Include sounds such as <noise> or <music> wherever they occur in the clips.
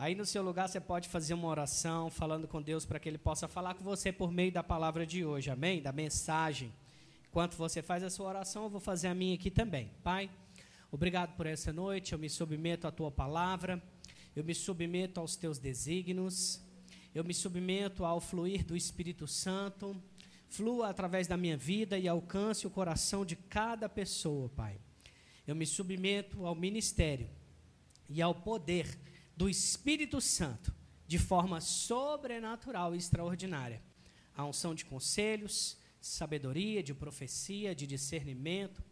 Aí no seu lugar você pode fazer uma oração falando com Deus para que Ele possa falar com você por meio da palavra de hoje, amém? Da mensagem. Enquanto você faz a sua oração, eu vou fazer a minha aqui também. Pai, obrigado por essa noite, eu me submeto à tua palavra, eu me submeto aos teus desígnios, eu me submeto ao fluir do Espírito Santo, flua através da minha vida e alcance o coração de cada pessoa, Pai. Eu me submeto ao ministério e ao poder do Espírito Santo de forma sobrenatural e extraordinária. A unção de conselhos, sabedoria, de profecia, de discernimento,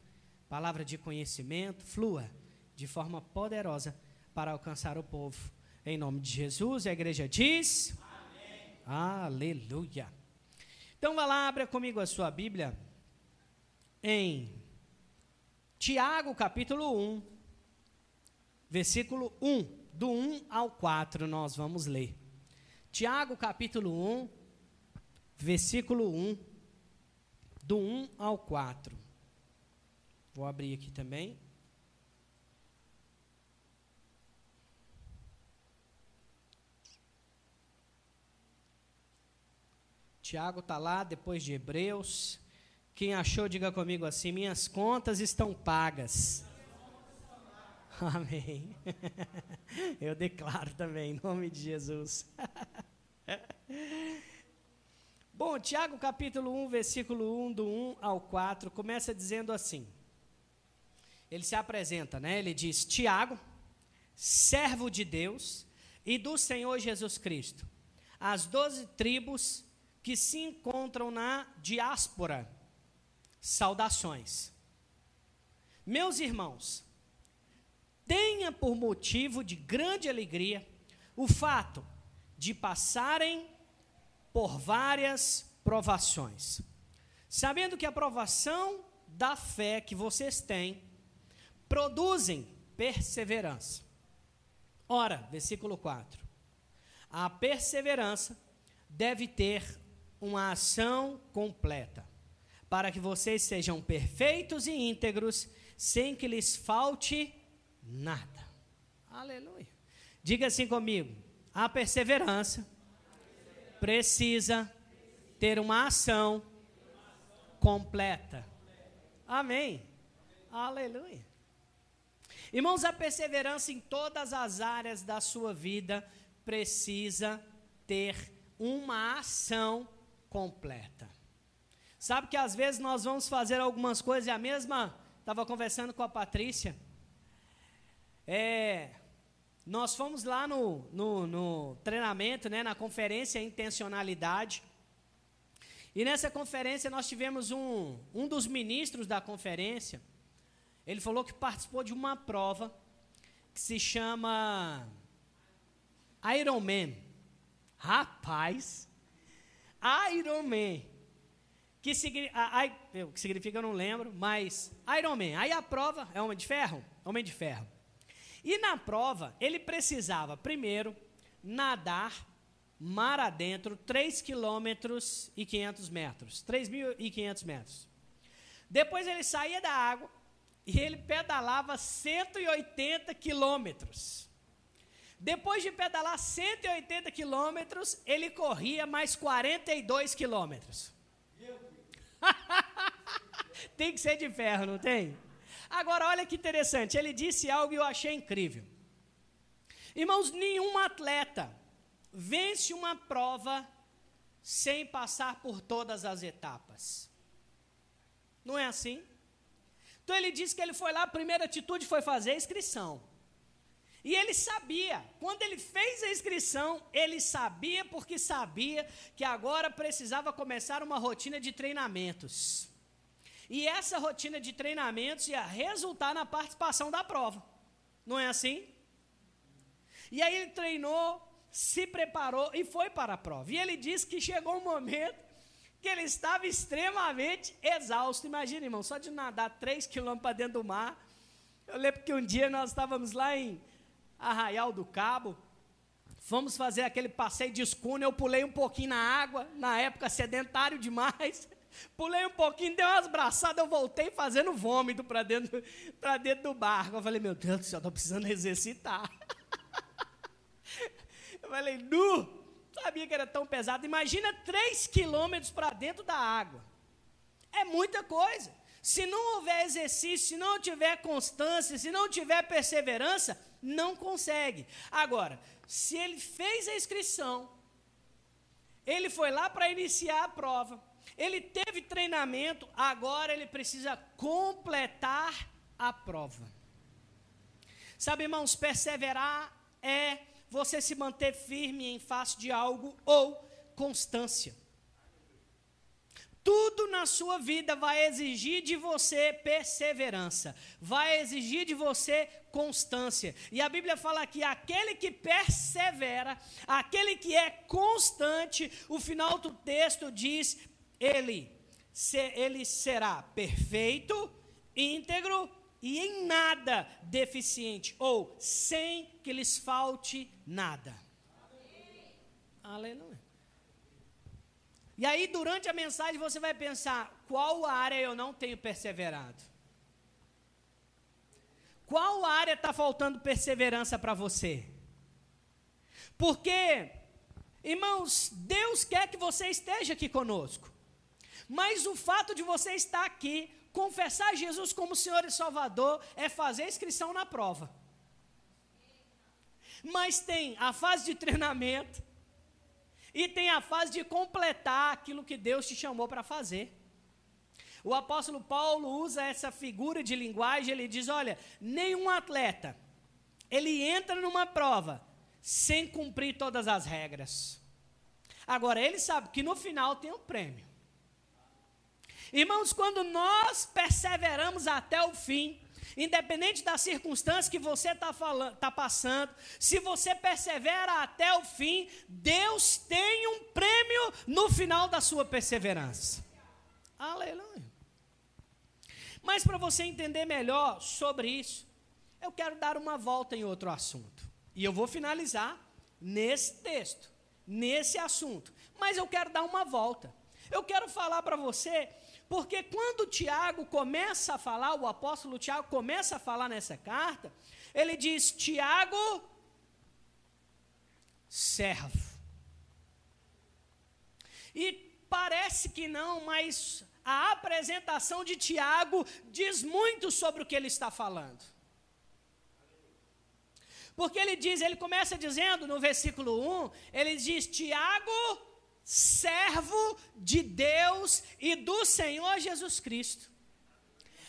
palavra de conhecimento, flua de forma poderosa para alcançar o povo. Em nome de Jesus, a igreja diz: Amém. Aleluia. Então vá lá, abra comigo a sua Bíblia em Tiago capítulo 1, versículo 1 do 1 ao 4 nós vamos ler. Tiago capítulo 1, versículo 1, do 1 ao 4. Vou abrir aqui também. Tiago está lá depois de Hebreus. Quem achou, diga comigo assim: minhas contas estão pagas. <laughs> Amém. <laughs> Eu declaro também, em nome de Jesus. <laughs> Bom, Tiago capítulo 1, versículo 1, do 1 ao 4, começa dizendo assim. Ele se apresenta, né? Ele diz: Tiago, servo de Deus e do Senhor Jesus Cristo, as doze tribos que se encontram na diáspora, saudações. Meus irmãos, tenha por motivo de grande alegria o fato de passarem por várias provações, sabendo que a provação da fé que vocês têm produzem perseverança. Ora, versículo 4. A perseverança deve ter uma ação completa, para que vocês sejam perfeitos e íntegros, sem que lhes falte nada. Aleluia. Diga assim comigo: a perseverança precisa ter uma ação completa. Amém. Aleluia. Irmãos, a perseverança em todas as áreas da sua vida precisa ter uma ação completa. Sabe que às vezes nós vamos fazer algumas coisas e a mesma. Estava conversando com a Patrícia é, nós fomos lá no, no, no treinamento, né, na conferência Intencionalidade. E nessa conferência nós tivemos um, um dos ministros da conferência. Ele falou que participou de uma prova que se chama Iron Man. Rapaz, Iron Man. Que, significa, que significa, eu não lembro, mas Iron Man. Aí a prova é Homem de Ferro? Homem de Ferro. E na prova, ele precisava, primeiro, nadar mar adentro 3 quilômetros e 500 metros. 3.500 metros. Depois ele saía da água e ele pedalava 180 quilômetros. Depois de pedalar 180 quilômetros, ele corria mais 42 quilômetros. <laughs> tem que ser de ferro, não tem? Agora, olha que interessante, ele disse algo e eu achei incrível. Irmãos, nenhum atleta vence uma prova sem passar por todas as etapas. Não é assim? Então ele disse que ele foi lá, a primeira atitude foi fazer a inscrição. E ele sabia, quando ele fez a inscrição, ele sabia porque sabia que agora precisava começar uma rotina de treinamentos. E essa rotina de treinamentos ia resultar na participação da prova. Não é assim? E aí ele treinou, se preparou e foi para a prova. E ele disse que chegou um momento que ele estava extremamente exausto. Imagina, irmão, só de nadar 3 quilômetros para dentro do mar. Eu lembro que um dia nós estávamos lá em Arraial do Cabo, fomos fazer aquele passeio de escuna, eu pulei um pouquinho na água, na época sedentário demais. Pulei um pouquinho, dei umas braçadas, eu voltei fazendo vômito para dentro, dentro do barco. Eu falei, meu Deus do céu, estou precisando exercitar. <laughs> falei, nu! Sabia que era tão pesado. Imagina 3 quilômetros para dentro da água. É muita coisa. Se não houver exercício, se não tiver constância, se não tiver perseverança, não consegue. Agora, se ele fez a inscrição, ele foi lá para iniciar a prova, ele teve treinamento, agora ele precisa completar a prova. Sabe, irmãos, perseverar é você se manter firme em face de algo ou constância. Tudo na sua vida vai exigir de você perseverança, vai exigir de você constância. E a Bíblia fala que aquele que persevera, aquele que é constante, o final do texto diz: ele, ele será perfeito, íntegro e em nada deficiente, ou sem que lhes falte nada. Amém. Aleluia. E aí, durante a mensagem, você vai pensar: qual área eu não tenho perseverado? Qual área está faltando perseverança para você? Porque, irmãos, Deus quer que você esteja aqui conosco. Mas o fato de você estar aqui, confessar Jesus como Senhor e Salvador, é fazer inscrição na prova. Mas tem a fase de treinamento e tem a fase de completar aquilo que Deus te chamou para fazer. O apóstolo Paulo usa essa figura de linguagem, ele diz: olha, nenhum atleta ele entra numa prova sem cumprir todas as regras. Agora, ele sabe que no final tem um prêmio. Irmãos, quando nós perseveramos até o fim, independente da circunstância que você está tá passando, se você persevera até o fim, Deus tem um prêmio no final da sua perseverança. Aleluia. Mas para você entender melhor sobre isso, eu quero dar uma volta em outro assunto. E eu vou finalizar nesse texto, nesse assunto. Mas eu quero dar uma volta. Eu quero falar para você porque quando Tiago começa a falar, o apóstolo Tiago começa a falar nessa carta, ele diz: Tiago, servo. E parece que não, mas a apresentação de Tiago diz muito sobre o que ele está falando. Porque ele diz, ele começa dizendo no versículo 1, ele diz: Tiago, servo de Deus e do Senhor Jesus Cristo.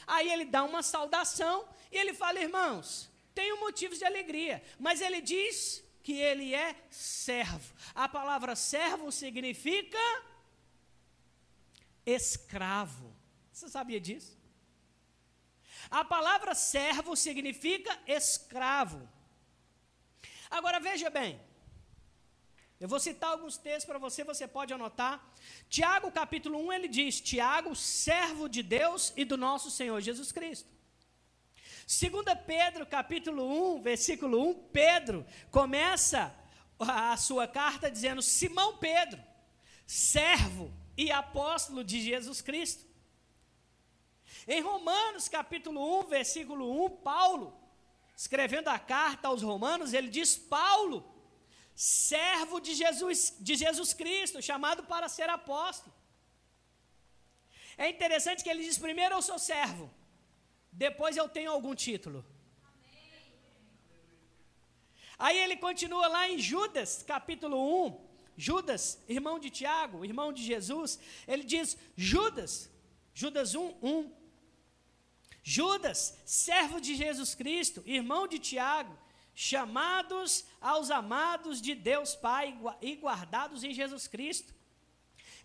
Aí ele dá uma saudação e ele fala, irmãos, tenho motivos de alegria, mas ele diz que ele é servo. A palavra servo significa escravo. Você sabia disso? A palavra servo significa escravo. Agora veja bem, eu vou citar alguns textos para você, você pode anotar. Tiago, capítulo 1, ele diz: Tiago, servo de Deus e do nosso Senhor Jesus Cristo. 2 Pedro, capítulo 1, versículo 1, Pedro começa a sua carta dizendo: Simão Pedro, servo e apóstolo de Jesus Cristo. Em Romanos, capítulo 1, versículo 1, Paulo, escrevendo a carta aos Romanos, ele diz: Paulo, servo de Jesus, de Jesus Cristo, chamado para ser apóstolo. É interessante que ele diz: primeiro eu sou servo, depois eu tenho algum título. Aí ele continua lá em Judas, capítulo 1. Judas, irmão de Tiago, irmão de Jesus, ele diz: Judas, Judas 1, 1. Judas, servo de Jesus Cristo, irmão de Tiago, chamados aos amados de Deus Pai e guardados em Jesus Cristo.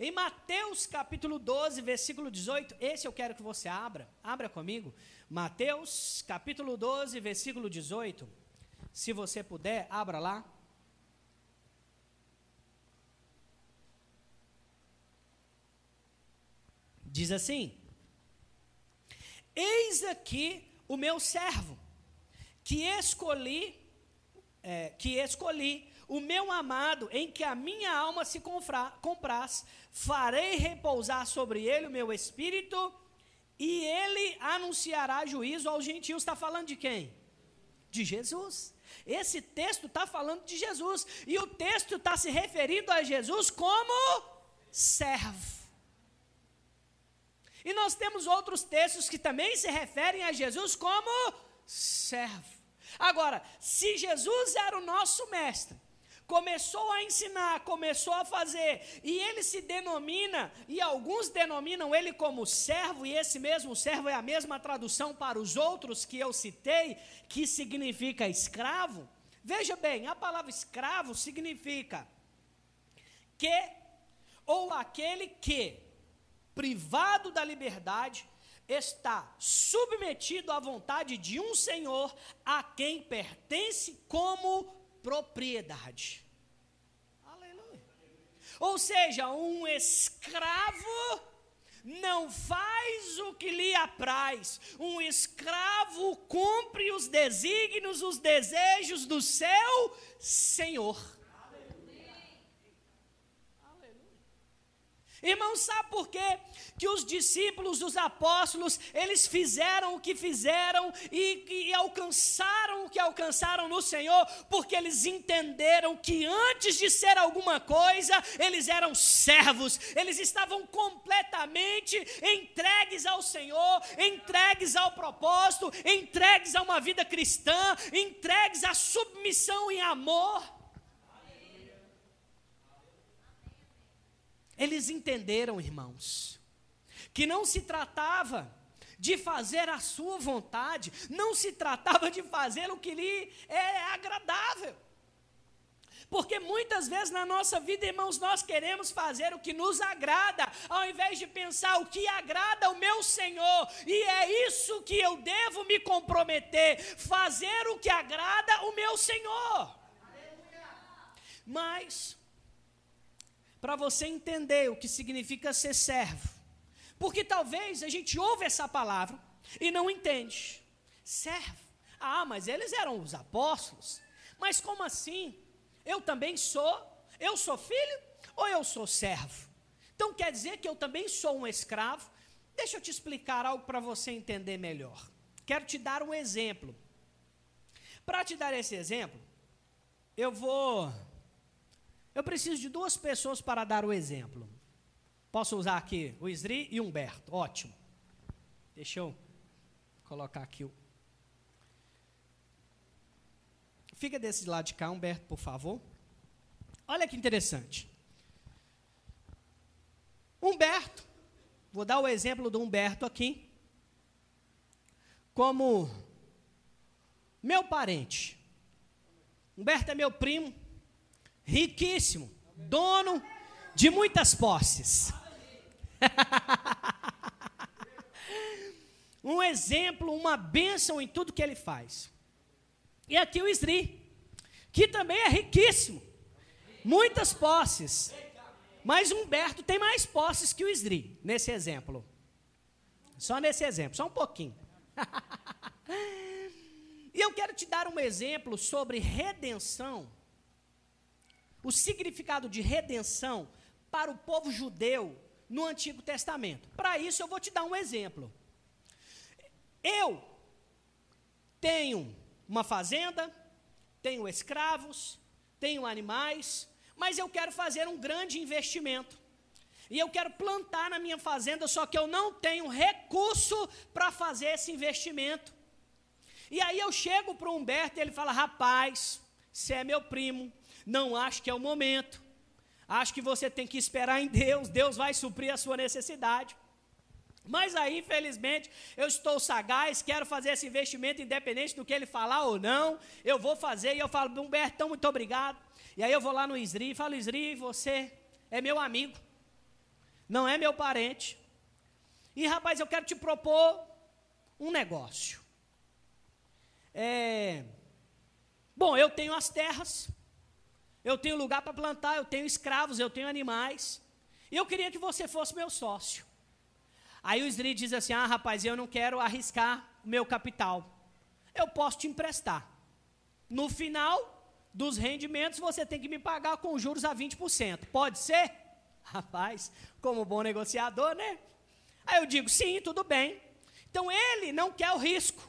Em Mateus capítulo 12, versículo 18, esse eu quero que você abra, abra comigo. Mateus capítulo 12, versículo 18. Se você puder, abra lá. Diz assim: Eis aqui o meu servo, que escolhi é, que escolhi, o meu amado, em que a minha alma se compraz, farei repousar sobre ele o meu espírito, e ele anunciará juízo aos gentios. Está falando de quem? De Jesus. Esse texto está falando de Jesus. E o texto está se referindo a Jesus como servo. E nós temos outros textos que também se referem a Jesus como servo. Agora, se Jesus era o nosso mestre, começou a ensinar, começou a fazer, e ele se denomina, e alguns denominam ele como servo, e esse mesmo servo é a mesma tradução para os outros que eu citei, que significa escravo. Veja bem, a palavra escravo significa que, ou aquele que, privado da liberdade, está submetido à vontade de um senhor a quem pertence como propriedade. Aleluia. Ou seja, um escravo não faz o que lhe apraz. Um escravo cumpre os desígnios, os desejos do seu senhor. Irmão, sabe por quê? Que os discípulos, os apóstolos, eles fizeram o que fizeram e, e alcançaram o que alcançaram no Senhor, porque eles entenderam que antes de ser alguma coisa, eles eram servos, eles estavam completamente entregues ao Senhor, entregues ao propósito, entregues a uma vida cristã, entregues à submissão em amor. Eles entenderam, irmãos, que não se tratava de fazer a sua vontade, não se tratava de fazer o que lhe é agradável. Porque muitas vezes na nossa vida, irmãos, nós queremos fazer o que nos agrada, ao invés de pensar o que agrada ao meu Senhor, e é isso que eu devo me comprometer, fazer o que agrada o meu Senhor. Mas para você entender o que significa ser servo. Porque talvez a gente ouve essa palavra e não entende. Servo. Ah, mas eles eram os apóstolos. Mas como assim? Eu também sou? Eu sou filho ou eu sou servo? Então quer dizer que eu também sou um escravo? Deixa eu te explicar algo para você entender melhor. Quero te dar um exemplo. Para te dar esse exemplo, eu vou eu preciso de duas pessoas para dar o exemplo. Posso usar aqui o Isri e o Humberto. Ótimo. Deixa eu colocar aqui o. Fica desse lado de cá, Humberto, por favor. Olha que interessante. Humberto, vou dar o exemplo do Humberto aqui, como meu parente. Humberto é meu primo, riquíssimo, dono de muitas posses. <laughs> um exemplo, uma bênção em tudo que ele faz. E aqui o Isri, que também é riquíssimo, muitas posses. Mas Humberto tem mais posses que o Isri, nesse exemplo. Só nesse exemplo, só um pouquinho. <laughs> e eu quero te dar um exemplo sobre redenção o significado de redenção para o povo judeu no Antigo Testamento. Para isso, eu vou te dar um exemplo. Eu tenho uma fazenda, tenho escravos, tenho animais, mas eu quero fazer um grande investimento. E eu quero plantar na minha fazenda, só que eu não tenho recurso para fazer esse investimento. E aí eu chego para o Humberto e ele fala: rapaz, você é meu primo, não acho que é o momento. Acho que você tem que esperar em Deus, Deus vai suprir a sua necessidade. Mas aí, infelizmente, eu estou sagaz, quero fazer esse investimento independente do que ele falar ou não. Eu vou fazer e eu falo, Humbertão, muito obrigado. E aí eu vou lá no Isri e falo, Isri, você é meu amigo, não é meu parente. E rapaz, eu quero te propor um negócio. É, bom, eu tenho as terras, eu tenho lugar para plantar, eu tenho escravos, eu tenho animais. Eu queria que você fosse meu sócio. Aí o Sri diz assim: Ah, rapaz, eu não quero arriscar o meu capital. Eu posso te emprestar. No final dos rendimentos, você tem que me pagar com juros a 20%. Pode ser? <laughs> Rapaz, como bom negociador, né? Aí eu digo: Sim, tudo bem. Então ele não quer o risco.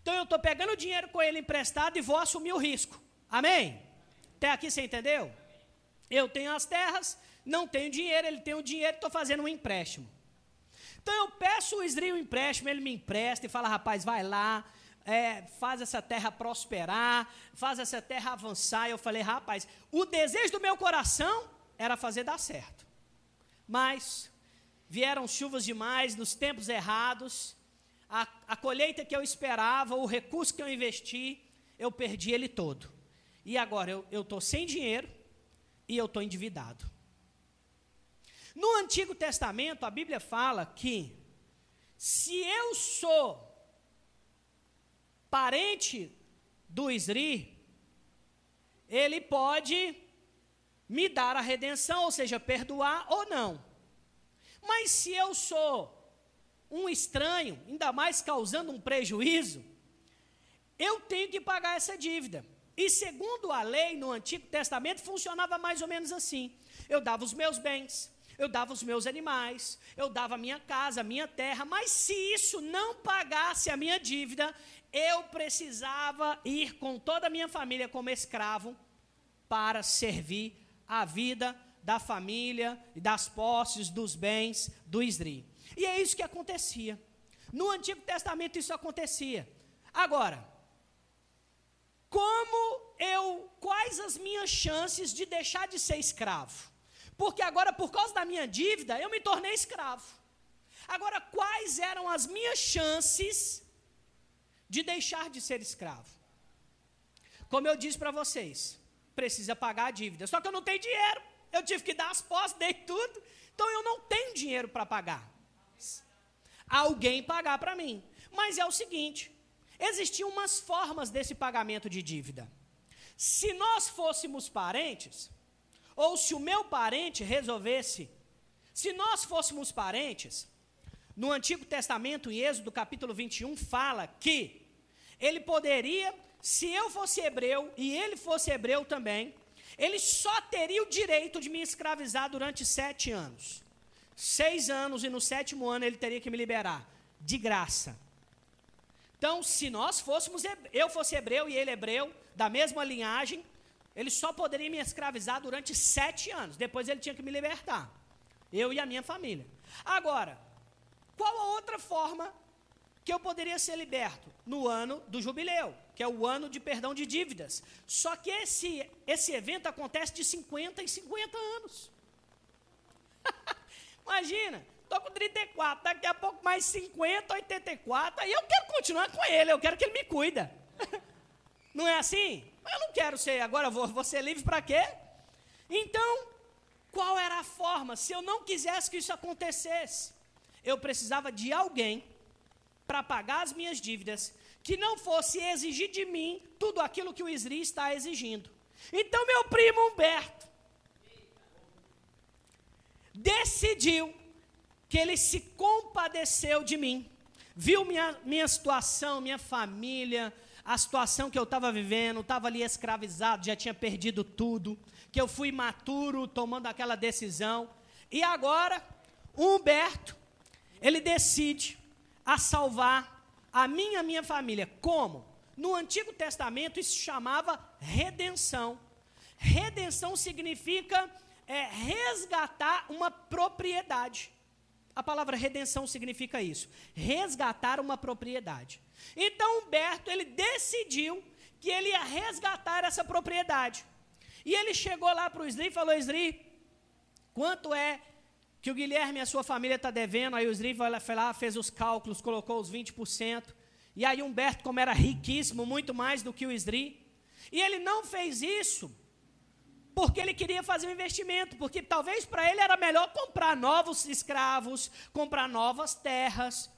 Então eu estou pegando dinheiro com ele emprestado e vou assumir o risco. Amém? Até aqui você entendeu? Eu tenho as terras, não tenho dinheiro, ele tem o dinheiro, estou fazendo um empréstimo. Então eu peço o Isri um empréstimo, ele me empresta e fala, rapaz, vai lá, é, faz essa terra prosperar, faz essa terra avançar. Eu falei, rapaz, o desejo do meu coração era fazer dar certo. Mas vieram chuvas demais nos tempos errados, a, a colheita que eu esperava, o recurso que eu investi, eu perdi ele todo. E agora eu estou sem dinheiro e eu estou endividado. No Antigo Testamento, a Bíblia fala que se eu sou parente do Isri, ele pode me dar a redenção, ou seja, perdoar ou não. Mas se eu sou um estranho, ainda mais causando um prejuízo, eu tenho que pagar essa dívida. E segundo a lei no Antigo Testamento, funcionava mais ou menos assim: eu dava os meus bens, eu dava os meus animais, eu dava a minha casa, a minha terra, mas se isso não pagasse a minha dívida, eu precisava ir com toda a minha família como escravo para servir a vida da família e das posses, dos bens do Isri. E é isso que acontecia. No Antigo Testamento isso acontecia. Agora, como eu, quais as minhas chances de deixar de ser escravo? Porque agora, por causa da minha dívida, eu me tornei escravo. Agora, quais eram as minhas chances de deixar de ser escravo. Como eu disse para vocês, precisa pagar a dívida. Só que eu não tenho dinheiro. Eu tive que dar as posses, dei tudo. Então eu não tenho dinheiro para pagar. Alguém pagar para mim. Mas é o seguinte: existiam umas formas desse pagamento de dívida. Se nós fôssemos parentes, ou se o meu parente resolvesse, se nós fôssemos parentes, no Antigo Testamento, em Êxodo capítulo 21, fala que ele poderia, se eu fosse hebreu e ele fosse hebreu também, ele só teria o direito de me escravizar durante sete anos. Seis anos e no sétimo ano ele teria que me liberar, de graça. Então, se nós fôssemos, eu fosse hebreu e ele hebreu, da mesma linhagem, ele só poderia me escravizar durante sete anos. Depois ele tinha que me libertar. Eu e a minha família. Agora, qual a outra forma que eu poderia ser liberto no ano do jubileu, que é o ano de perdão de dívidas. Só que esse, esse evento acontece de 50 em 50 anos. <laughs> Imagina, estou com 34, daqui a pouco mais 50, 84, aí eu quero continuar com ele, eu quero que ele me cuida. <laughs> Não é assim? Eu não quero ser, agora vou, vou ser livre para quê? Então, qual era a forma? Se eu não quisesse que isso acontecesse, eu precisava de alguém para pagar as minhas dívidas, que não fosse exigir de mim tudo aquilo que o Isri está exigindo. Então, meu primo Humberto decidiu que ele se compadeceu de mim, viu minha, minha situação, minha família, a situação que eu estava vivendo, estava ali escravizado, já tinha perdido tudo, que eu fui maturo tomando aquela decisão, e agora, Humberto, ele decide a salvar a minha minha família. Como? No Antigo Testamento isso chamava redenção. Redenção significa é, resgatar uma propriedade. A palavra redenção significa isso, resgatar uma propriedade. Então Humberto ele decidiu que ele ia resgatar essa propriedade. E ele chegou lá para o Isri e falou: Isri, quanto é que o Guilherme e a sua família está devendo, aí o Sri foi lá, fez os cálculos, colocou os 20%, e aí Humberto, como era riquíssimo, muito mais do que o Sri, e ele não fez isso porque ele queria fazer um investimento, porque talvez para ele era melhor comprar novos escravos, comprar novas terras.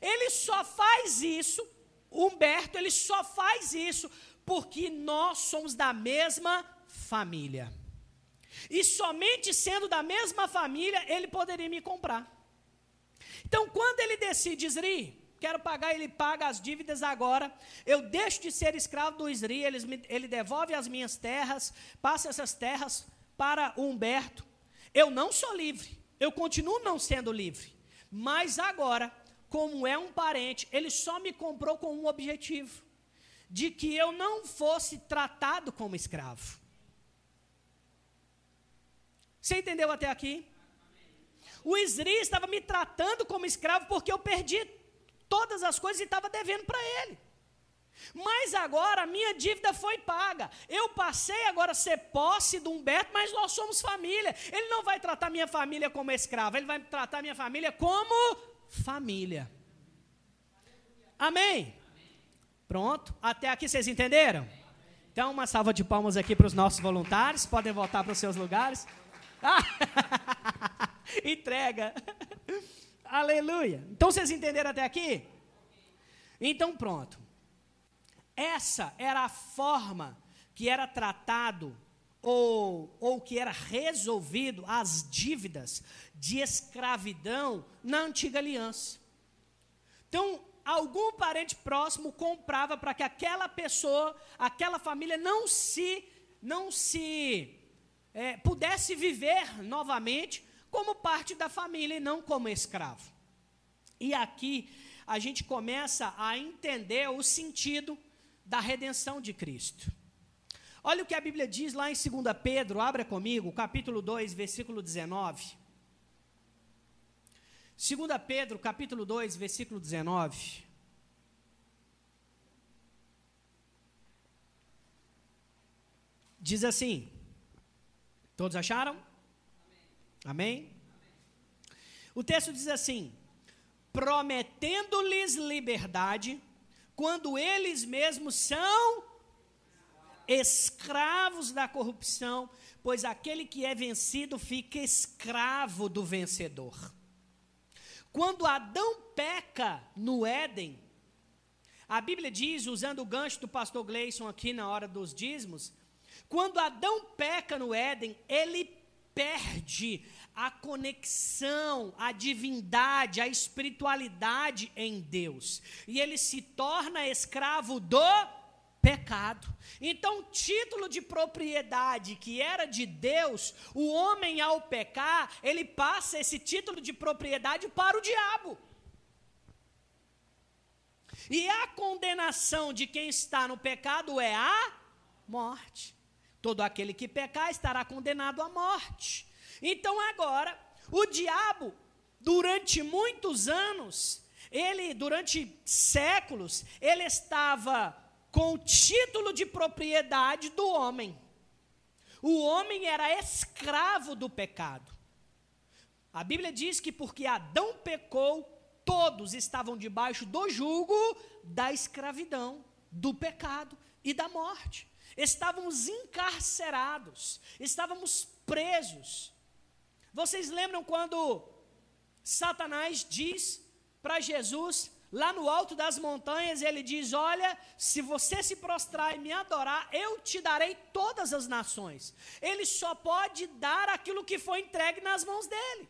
Ele só faz isso, Humberto, ele só faz isso porque nós somos da mesma família. E somente sendo da mesma família, ele poderia me comprar. Então, quando ele decide, Isri, quero pagar, ele paga as dívidas agora, eu deixo de ser escravo do Isri, ele, ele devolve as minhas terras, passa essas terras para o Humberto. Eu não sou livre, eu continuo não sendo livre. Mas agora, como é um parente, ele só me comprou com um objetivo: de que eu não fosse tratado como escravo. Você entendeu até aqui? O Isri estava me tratando como escravo porque eu perdi todas as coisas e estava devendo para ele. Mas agora a minha dívida foi paga. Eu passei agora a ser posse do Humberto, mas nós somos família. Ele não vai tratar minha família como escravo, ele vai tratar minha família como família. Amém? Pronto? Até aqui vocês entenderam? Então, uma salva de palmas aqui para os nossos voluntários. Podem voltar para os seus lugares. Ah, <laughs> entrega. <laughs> Aleluia. Então, vocês entenderam até aqui? Então, pronto. Essa era a forma que era tratado ou, ou que era resolvido as dívidas de escravidão na antiga aliança. Então, algum parente próximo comprava para que aquela pessoa, aquela família não se, não se é, pudesse viver novamente como parte da família e não como escravo. E aqui a gente começa a entender o sentido da redenção de Cristo. Olha o que a Bíblia diz lá em 2 Pedro, abra comigo, capítulo 2, versículo 19. 2 Pedro, capítulo 2, versículo 19. Diz assim: Todos acharam? Amém? O texto diz assim: prometendo-lhes liberdade, quando eles mesmos são escravos da corrupção, pois aquele que é vencido fica escravo do vencedor. Quando Adão peca no Éden, a Bíblia diz, usando o gancho do pastor Gleison aqui na hora dos dízimos, quando Adão peca no Éden, ele perde a conexão, a divindade, a espiritualidade em Deus. E ele se torna escravo do pecado. Então, título de propriedade que era de Deus, o homem ao pecar, ele passa esse título de propriedade para o diabo. E a condenação de quem está no pecado é a morte. Todo aquele que pecar estará condenado à morte. Então agora, o diabo, durante muitos anos, ele, durante séculos, ele estava com o título de propriedade do homem. O homem era escravo do pecado. A Bíblia diz que porque Adão pecou, todos estavam debaixo do jugo da escravidão, do pecado e da morte. Estávamos encarcerados, estávamos presos. Vocês lembram quando Satanás diz para Jesus, lá no alto das montanhas, ele diz: Olha, se você se prostrar e me adorar, eu te darei todas as nações. Ele só pode dar aquilo que foi entregue nas mãos dele.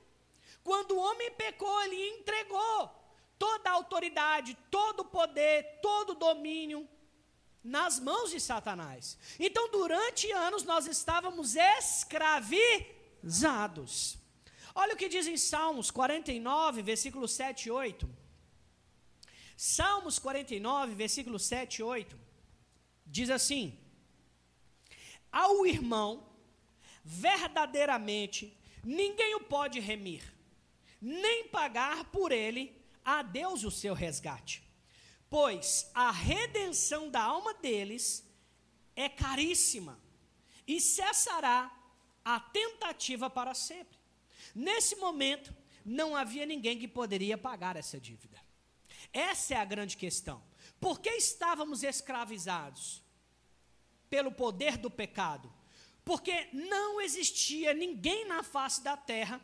Quando o homem pecou, ele entregou toda a autoridade, todo o poder, todo o domínio nas mãos de Satanás. Então, durante anos, nós estávamos escravizados. Olha o que diz em Salmos 49, versículo 7 e 8. Salmos 49, versículo 7 e 8. Diz assim: Ao irmão, verdadeiramente, ninguém o pode remir, nem pagar por ele a Deus o seu resgate. Pois a redenção da alma deles é caríssima, e cessará a tentativa para sempre. Nesse momento, não havia ninguém que poderia pagar essa dívida. Essa é a grande questão. Por que estávamos escravizados? Pelo poder do pecado. Porque não existia ninguém na face da terra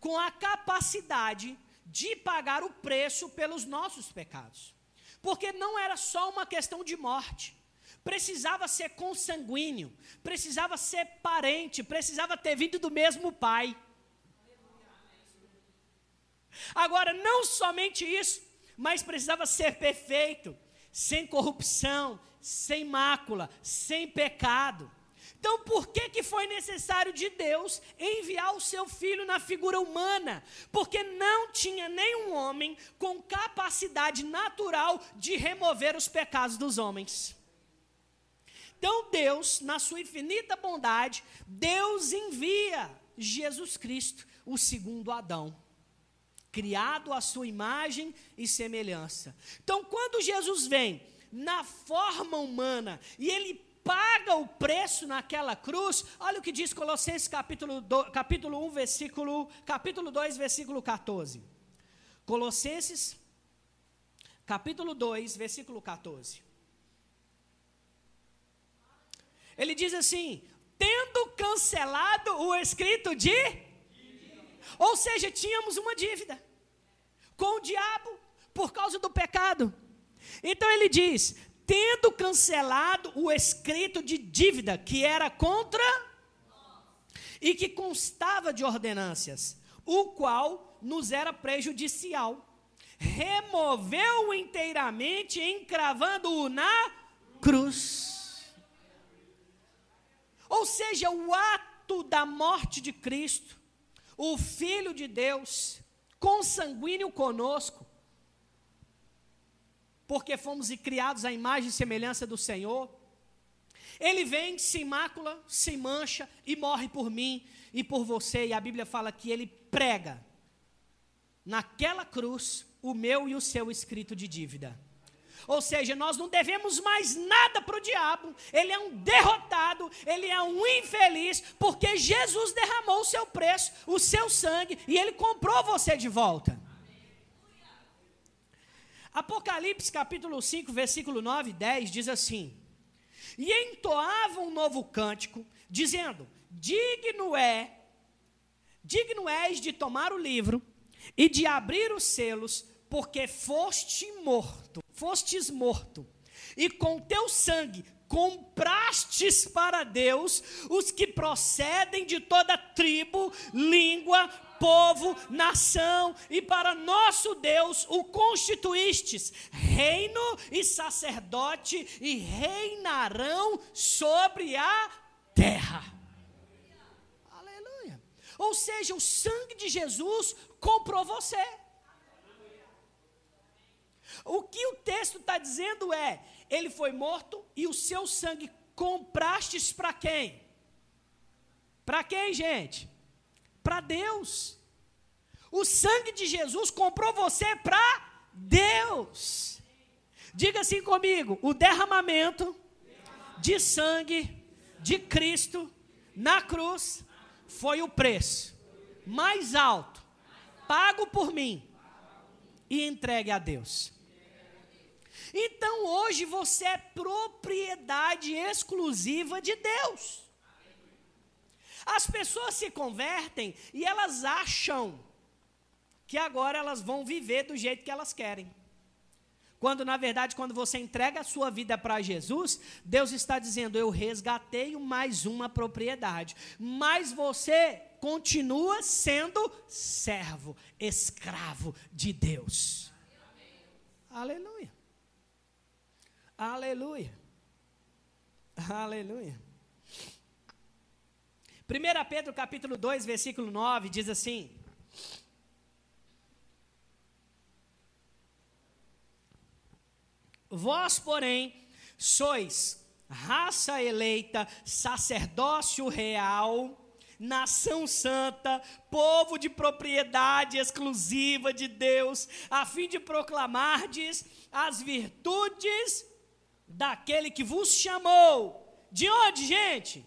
com a capacidade de pagar o preço pelos nossos pecados. Porque não era só uma questão de morte precisava ser consanguíneo, precisava ser parente, precisava ter vindo do mesmo pai. Agora, não somente isso, mas precisava ser perfeito, sem corrupção, sem mácula, sem pecado. Então, por que, que foi necessário de Deus enviar o seu filho na figura humana? Porque não tinha nenhum homem com capacidade natural de remover os pecados dos homens. Então, Deus, na sua infinita bondade, Deus envia Jesus Cristo, o segundo Adão criado à sua imagem e semelhança. Então, quando Jesus vem na forma humana e ele paga o preço naquela cruz, olha o que diz Colossenses capítulo, capítulo 1, versículo, capítulo 2, versículo 14. Colossenses, capítulo 2, versículo 14. Ele diz assim: tendo cancelado o escrito de. Ou seja, tínhamos uma dívida com o diabo por causa do pecado. Então ele diz: tendo cancelado o escrito de dívida que era contra e que constava de ordenâncias, o qual nos era prejudicial, removeu-o inteiramente, encravando-o na cruz. Ou seja, o ato da morte de Cristo, o Filho de Deus, consanguíneo conosco, porque fomos criados à imagem e semelhança do Senhor. Ele vem sem mácula, sem mancha e morre por mim e por você. E a Bíblia fala que ele prega naquela cruz o meu e o seu escrito de dívida. Ou seja, nós não devemos mais nada para o diabo. Ele é um derrotado, ele é um infeliz, porque Jesus derramou o seu preço, o seu sangue, e ele comprou você de volta. Apocalipse capítulo 5, versículo 9 e 10 diz assim: E entoava um novo cântico, dizendo: Digno é, digno és de tomar o livro e de abrir os selos, porque foste morto, fostes morto, e com teu sangue comprastes para Deus os que procedem de toda tribo, língua, povo, nação, e para nosso Deus o constituístes reino e sacerdote, e reinarão sobre a terra. Aleluia. Ou seja, o sangue de Jesus comprou você. O que o texto está dizendo é: ele foi morto e o seu sangue comprastes para quem? Para quem, gente? Para Deus. O sangue de Jesus comprou você para Deus. Diga assim comigo: o derramamento de sangue de Cristo na cruz foi o preço mais alto pago por mim e entregue a Deus. Então hoje você é propriedade exclusiva de Deus. As pessoas se convertem e elas acham que agora elas vão viver do jeito que elas querem. Quando na verdade, quando você entrega a sua vida para Jesus, Deus está dizendo: Eu resgatei mais uma propriedade. Mas você continua sendo servo, escravo de Deus. Aleluia. Aleluia. Aleluia. 1 Pedro capítulo 2, versículo 9 diz assim: Vós, porém, sois raça eleita, sacerdócio real, nação santa, povo de propriedade exclusiva de Deus, a fim de proclamardes as virtudes daquele que vos chamou. De onde, gente?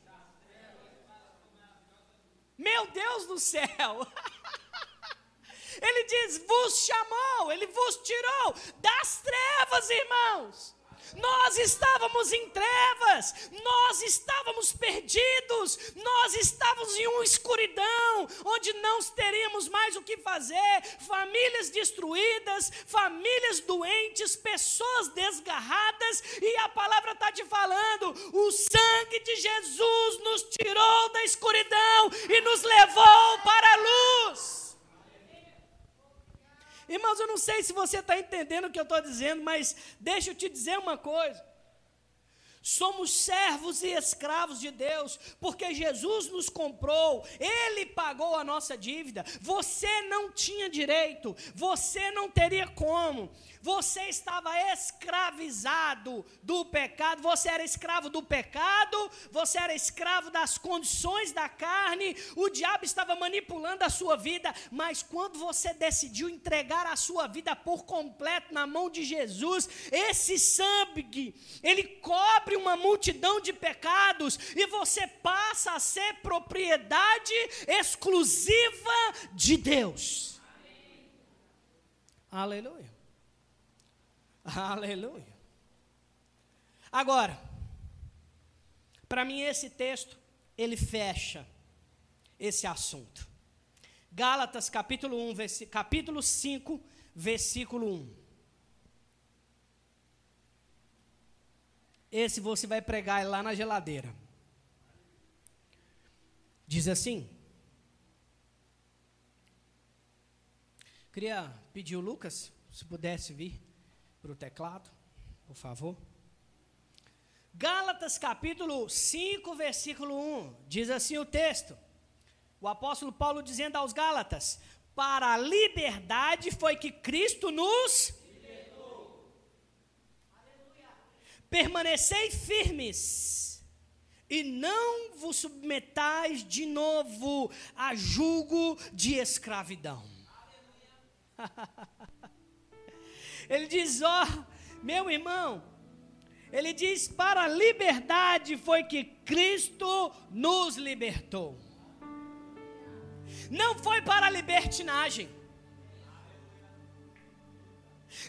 Meu Deus do céu! <laughs> Ele diz: vos chamou, ele vos tirou das trevas, irmãos. Nós estávamos em trevas, nós estávamos perdidos, nós estávamos em uma escuridão, onde não teríamos mais o que fazer, famílias destruídas, famílias doentes, pessoas desgarradas, e a palavra está te falando: o sangue de Jesus nos tirou da escuridão e nos levou para a luz. Irmãos, eu não sei se você está entendendo o que eu estou dizendo, mas deixa eu te dizer uma coisa. Somos servos e escravos de Deus, porque Jesus nos comprou, Ele pagou a nossa dívida. Você não tinha direito, você não teria como. Você estava escravizado do pecado, você era escravo do pecado, você era escravo das condições da carne, o diabo estava manipulando a sua vida, mas quando você decidiu entregar a sua vida por completo na mão de Jesus, esse sangue, ele cobre uma multidão de pecados e você passa a ser propriedade exclusiva de Deus. Aleluia. Aleluia. Agora, para mim esse texto, ele fecha esse assunto. Gálatas capítulo 1, capítulo 5, versículo 1. Esse você vai pregar lá na geladeira. Diz assim. Queria pedir o Lucas, se pudesse vir para o teclado, por favor. Gálatas capítulo 5, versículo 1, diz assim o texto. O apóstolo Paulo dizendo aos Gálatas: Para a liberdade foi que Cristo nos. Permanecei firmes e não vos submetais de novo a julgo de escravidão. <laughs> Ele diz: Ó, oh, meu irmão, ele diz: para a liberdade foi que Cristo nos libertou. Não foi para a libertinagem.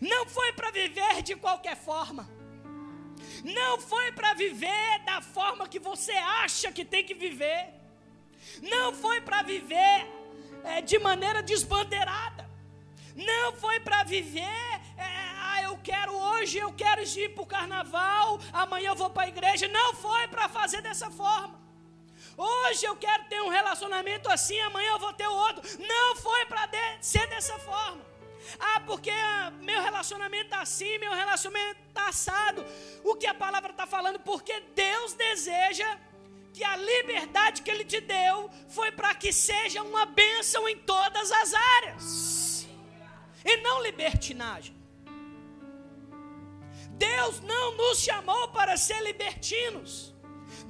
Não foi para viver de qualquer forma. Não foi para viver da forma que você acha que tem que viver. Não foi para viver é, de maneira desbandeirada. Não foi para viver quero hoje, eu quero ir para o carnaval, amanhã eu vou para a igreja. Não foi para fazer dessa forma. Hoje eu quero ter um relacionamento assim, amanhã eu vou ter outro. Não foi para de, ser dessa forma. Ah, porque meu relacionamento está assim, meu relacionamento está assado. O que a palavra está falando? Porque Deus deseja que a liberdade que Ele te deu foi para que seja uma bênção em todas as áreas. E não libertinagem. Deus não nos chamou para ser libertinos.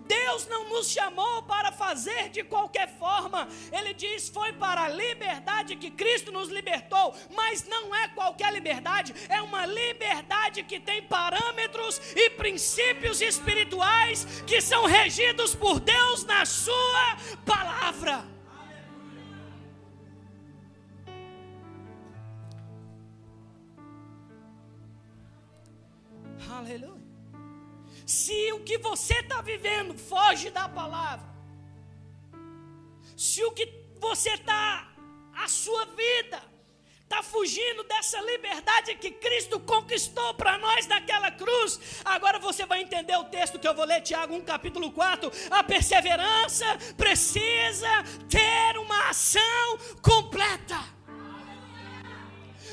Deus não nos chamou para fazer de qualquer forma. Ele diz: foi para a liberdade que Cristo nos libertou. Mas não é qualquer liberdade, é uma liberdade que tem parâmetros e princípios espirituais que são regidos por Deus na Sua palavra. Aleluia. Se o que você está vivendo foge da palavra, se o que você está, a sua vida, está fugindo dessa liberdade que Cristo conquistou para nós naquela cruz. Agora você vai entender o texto que eu vou ler, Tiago 1, capítulo 4. A perseverança precisa ter uma ação completa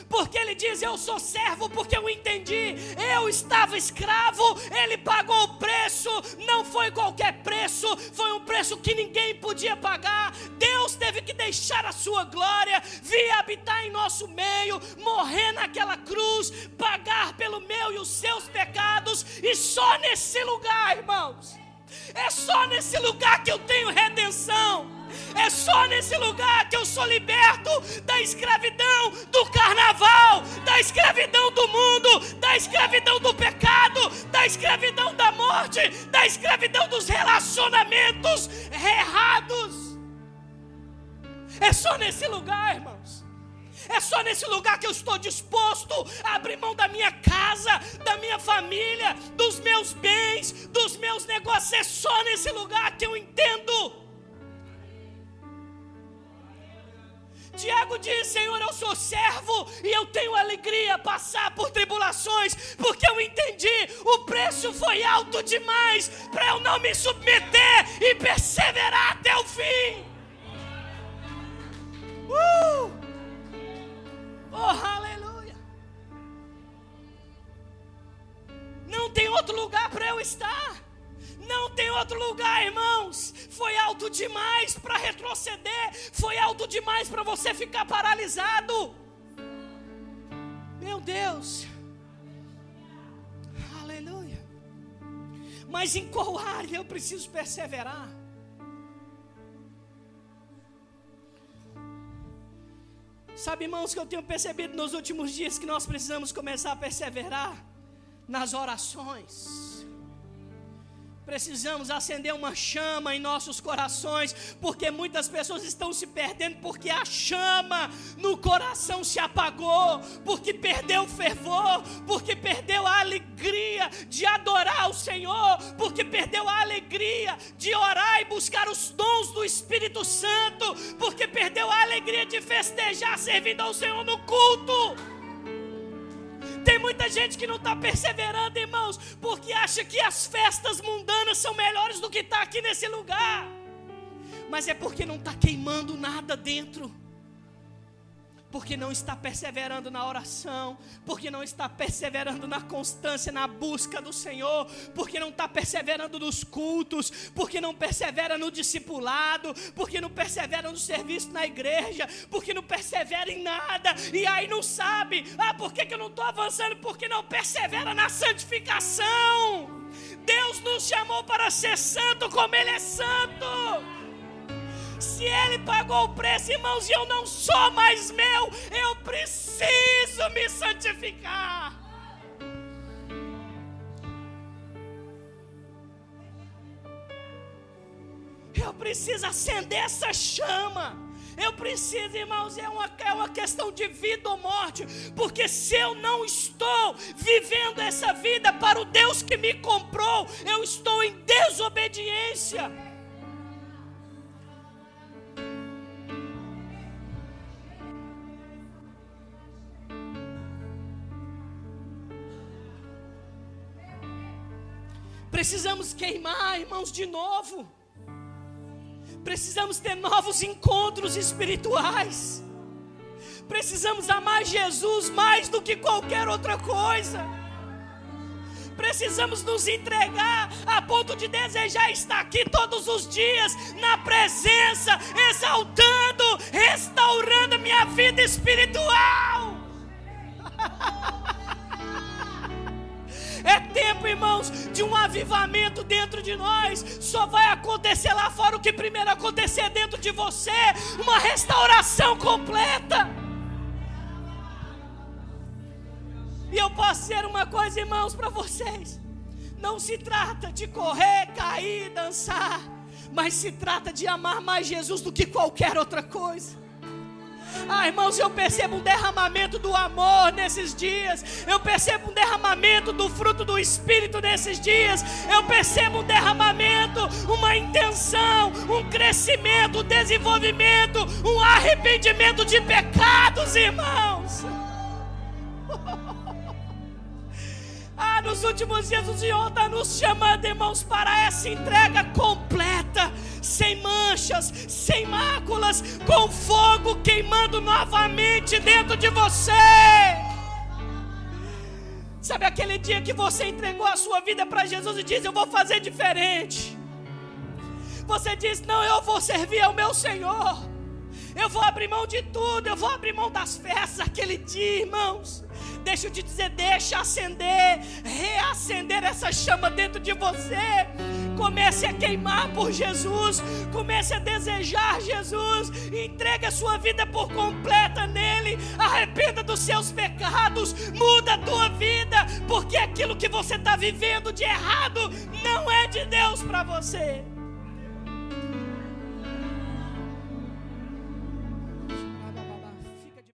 porque ele diz: Eu sou servo, porque eu entendi. Eu estava escravo, ele pagou o preço, não foi qualquer preço, foi um preço que ninguém podia pagar. Deus teve que deixar a sua glória, vir habitar em nosso meio, morrer naquela cruz, pagar pelo meu e os seus pecados, e só nesse lugar, irmãos, é só nesse lugar que eu tenho redenção. É só nesse lugar que eu sou liberto da escravidão do carnaval, da escravidão do mundo, da escravidão do pecado, da escravidão da morte, da escravidão dos relacionamentos errados. É só nesse lugar, irmãos. É só nesse lugar que eu estou disposto a abrir mão da minha casa, da minha família, dos meus bens, dos meus negócios. É só nesse lugar que diz: Senhor, eu sou servo e eu tenho alegria passar por tribulações, porque eu entendi o preço foi alto demais para eu não me submeter e perseverar até o fim. Uh! Oh, aleluia! Não tem outro lugar para eu estar. Não tem outro lugar, irmãos. Foi alto demais para retroceder, foi alto demais para você ficar paralisado. Meu Deus. Aleluia. Mas em qual área eu preciso perseverar? Sabe, irmãos, que eu tenho percebido nos últimos dias que nós precisamos começar a perseverar nas orações. Precisamos acender uma chama em nossos corações, porque muitas pessoas estão se perdendo porque a chama no coração se apagou, porque perdeu o fervor, porque perdeu a alegria de adorar o Senhor, porque perdeu a alegria de orar e buscar os dons do Espírito Santo, porque perdeu a alegria de festejar servindo ao Senhor no culto. Muita gente que não está perseverando, irmãos, porque acha que as festas mundanas são melhores do que está aqui nesse lugar. Mas é porque não está queimando nada dentro porque não está perseverando na oração, porque não está perseverando na constância, na busca do Senhor, porque não está perseverando nos cultos, porque não persevera no discipulado, porque não persevera no serviço na igreja, porque não persevera em nada, e aí não sabe, ah, por que, que eu não estou avançando? Porque não persevera na santificação. Deus nos chamou para ser santo como Ele é santo. Se Ele pagou o preço, irmãos, e eu não sou mais meu, eu preciso me santificar. Eu preciso acender essa chama. Eu preciso, irmãos, é uma, é uma questão de vida ou morte, porque se eu não estou vivendo essa vida para o Deus que me comprou, eu estou em desobediência. Precisamos queimar, irmãos, de novo. Precisamos ter novos encontros espirituais. Precisamos amar Jesus mais do que qualquer outra coisa. Precisamos nos entregar a ponto de desejar estar aqui todos os dias, na presença, exaltando, restaurando minha vida espiritual. <laughs> É tempo, irmãos, de um avivamento dentro de nós. Só vai acontecer lá fora o que primeiro acontecer dentro de você uma restauração completa. E eu posso dizer uma coisa, irmãos, para vocês: não se trata de correr, cair, dançar, mas se trata de amar mais Jesus do que qualquer outra coisa. Ah, irmãos, eu percebo um derramamento do amor nesses dias. Eu percebo um derramamento do fruto do Espírito nesses dias. Eu percebo um derramamento, uma intenção, um crescimento, um desenvolvimento, um arrependimento de pecados, irmãos. <laughs> Ah, nos últimos dias o Senhor está nos chamando, irmãos, para essa entrega completa sem manchas, sem máculas, com fogo queimando novamente dentro de você. Sabe aquele dia que você entregou a sua vida para Jesus e diz: Eu vou fazer diferente. Você diz: Não, eu vou servir ao meu Senhor. Eu vou abrir mão de tudo, eu vou abrir mão das festas aquele dia, irmãos. Deixa eu te dizer, deixa acender, reacender essa chama dentro de você. Comece a queimar por Jesus, comece a desejar Jesus, entregue a sua vida por completa nele, arrependa dos seus pecados, muda a tua vida, porque aquilo que você está vivendo de errado não é de Deus para você.